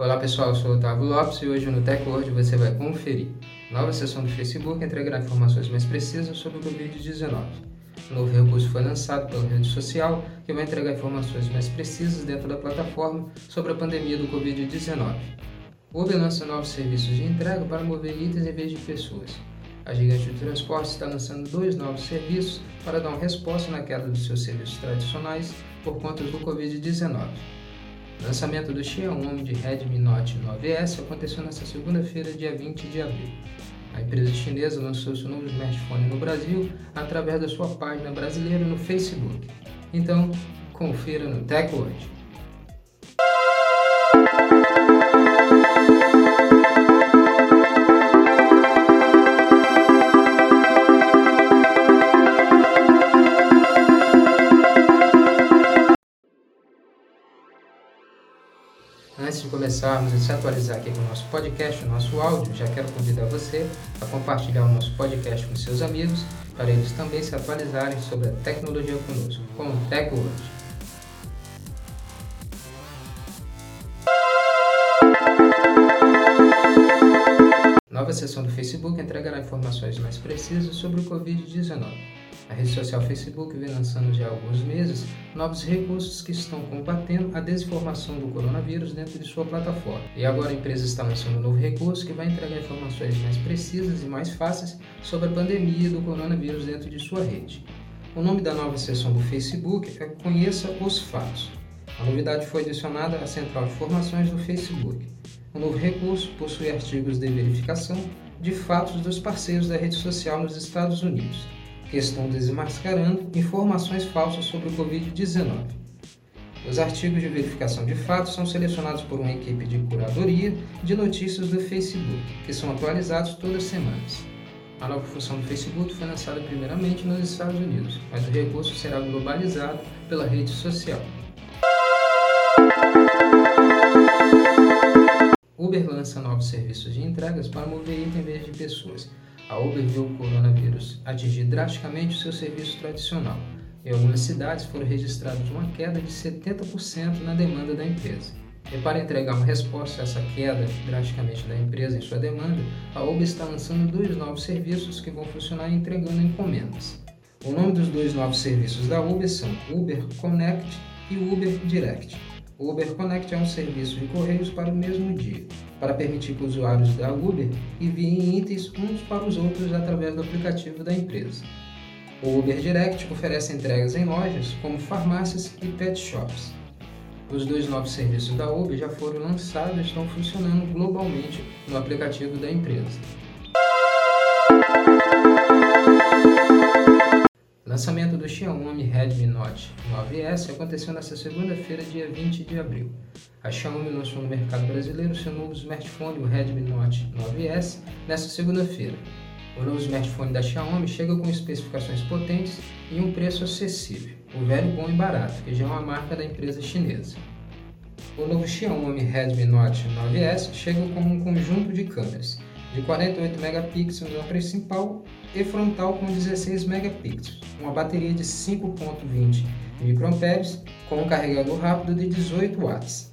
Olá pessoal, eu sou Otávio Lopes e hoje no TechWord você vai conferir nova sessão do Facebook entregará informações mais precisas sobre o Covid-19. Um novo recurso foi lançado pela rede social que vai entregar informações mais precisas dentro da plataforma sobre a pandemia do Covid-19. O Uber lança novos serviços de entrega para mover itens em vez de pessoas. A gigante de transporte está lançando dois novos serviços para dar uma resposta na queda dos seus serviços tradicionais por conta do Covid-19. O lançamento do Xiaomi de Redmi Note 9S aconteceu nesta segunda-feira, dia 20 de abril. A empresa chinesa lançou seu novo smartphone no Brasil através da sua página brasileira no Facebook. Então, confira no TechWord. Começarmos a se atualizar aqui com o nosso podcast, o nosso áudio, já quero convidar você a compartilhar o nosso podcast com seus amigos, para eles também se atualizarem sobre a tecnologia conosco, com o TechWord. Nova seção do Facebook entregará informações mais precisas sobre o Covid-19. A rede social Facebook vem lançando já há alguns meses novos recursos que estão combatendo a desinformação do coronavírus dentro de sua plataforma. E agora a empresa está lançando um novo recurso que vai entregar informações mais precisas e mais fáceis sobre a pandemia do coronavírus dentro de sua rede. O nome da nova seção do Facebook é Conheça os Fatos. A novidade foi adicionada à central de informações do Facebook. O novo recurso possui artigos de verificação de fatos dos parceiros da rede social nos Estados Unidos que estão desmascarando informações falsas sobre o Covid-19. Os artigos de verificação de fatos são selecionados por uma equipe de curadoria de notícias do Facebook, que são atualizados todas as semanas. A nova função do Facebook foi lançada primeiramente nos Estados Unidos, mas o recurso será globalizado pela rede social. Uber lança novos serviços de entregas para mover itens em vez de pessoas, a Uber viu o coronavírus atingir drasticamente o seu serviço tradicional. Em algumas cidades foram registrados uma queda de 70% na demanda da empresa. E para entregar uma resposta a essa queda drasticamente da empresa em sua demanda, a Uber está lançando dois novos serviços que vão funcionar entregando encomendas. O nome dos dois novos serviços da Uber são Uber Connect e Uber Direct. O Uber Connect é um serviço de correios para o mesmo dia, para permitir que usuários da Uber enviem itens uns para os outros através do aplicativo da empresa. O Uber Direct oferece entregas em lojas como farmácias e pet shops. Os dois novos serviços da Uber já foram lançados e estão funcionando globalmente no aplicativo da empresa. Lançamento do Xiaomi Redmi Note 9S aconteceu nesta segunda-feira, dia 20 de abril. A Xiaomi lançou no mercado brasileiro seu novo smartphone, o Redmi Note 9S, nesta segunda-feira. O novo smartphone da Xiaomi chega com especificações potentes e um preço acessível, o velho bom e barato, que já é uma marca da empresa chinesa. O novo Xiaomi Redmi Note 9S chega com um conjunto de câmeras de 48 megapixels na principal e frontal com 16 megapixels, uma bateria de 5.20 microamperes com um carregador rápido de 18 watts.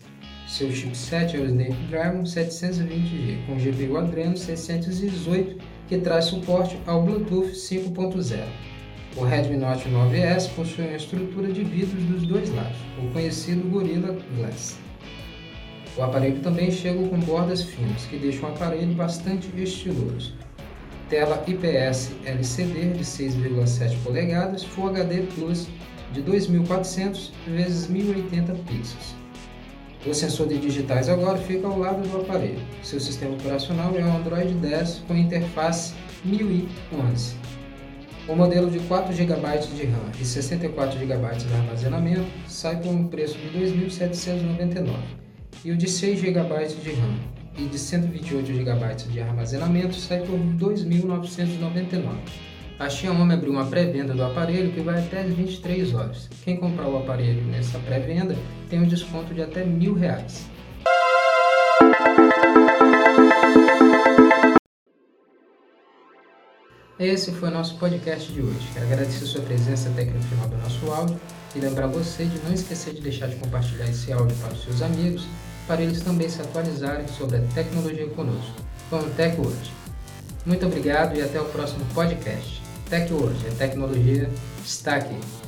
Seu chipset é o Snapdragon 720G com GPU Adreno 618 que traz suporte ao Bluetooth 5.0. O Redmi Note 9S possui uma estrutura de vidros dos dois lados, o conhecido Gorilla Glass. O aparelho também chega com bordas finas, que deixam o aparelho bastante estiloso. Tela IPS LCD de 6,7 polegadas Full HD Plus de 2400 x 1080 pixels. O sensor de digitais agora fica ao lado do aparelho. Seu sistema operacional é o Android 10 com interface MIUI 11. O modelo de 4 GB de RAM e 64 GB de armazenamento sai por um preço de R$ 2.799 e o de 6 GB de RAM e de 128 GB de armazenamento sai por R$ 2.999. A Xiaomi abriu uma pré-venda do aparelho que vai até as 23 horas. Quem comprar o aparelho nessa pré-venda tem um desconto de até mil reais. Esse foi o nosso podcast de hoje. Quero agradecer sua presença até aqui no final do nosso áudio e lembrar você de não esquecer de deixar de compartilhar esse áudio para os seus amigos para eles também se atualizarem sobre a tecnologia conosco, com o TechWord. Muito obrigado e até o próximo podcast. TechWord, a tecnologia está aqui.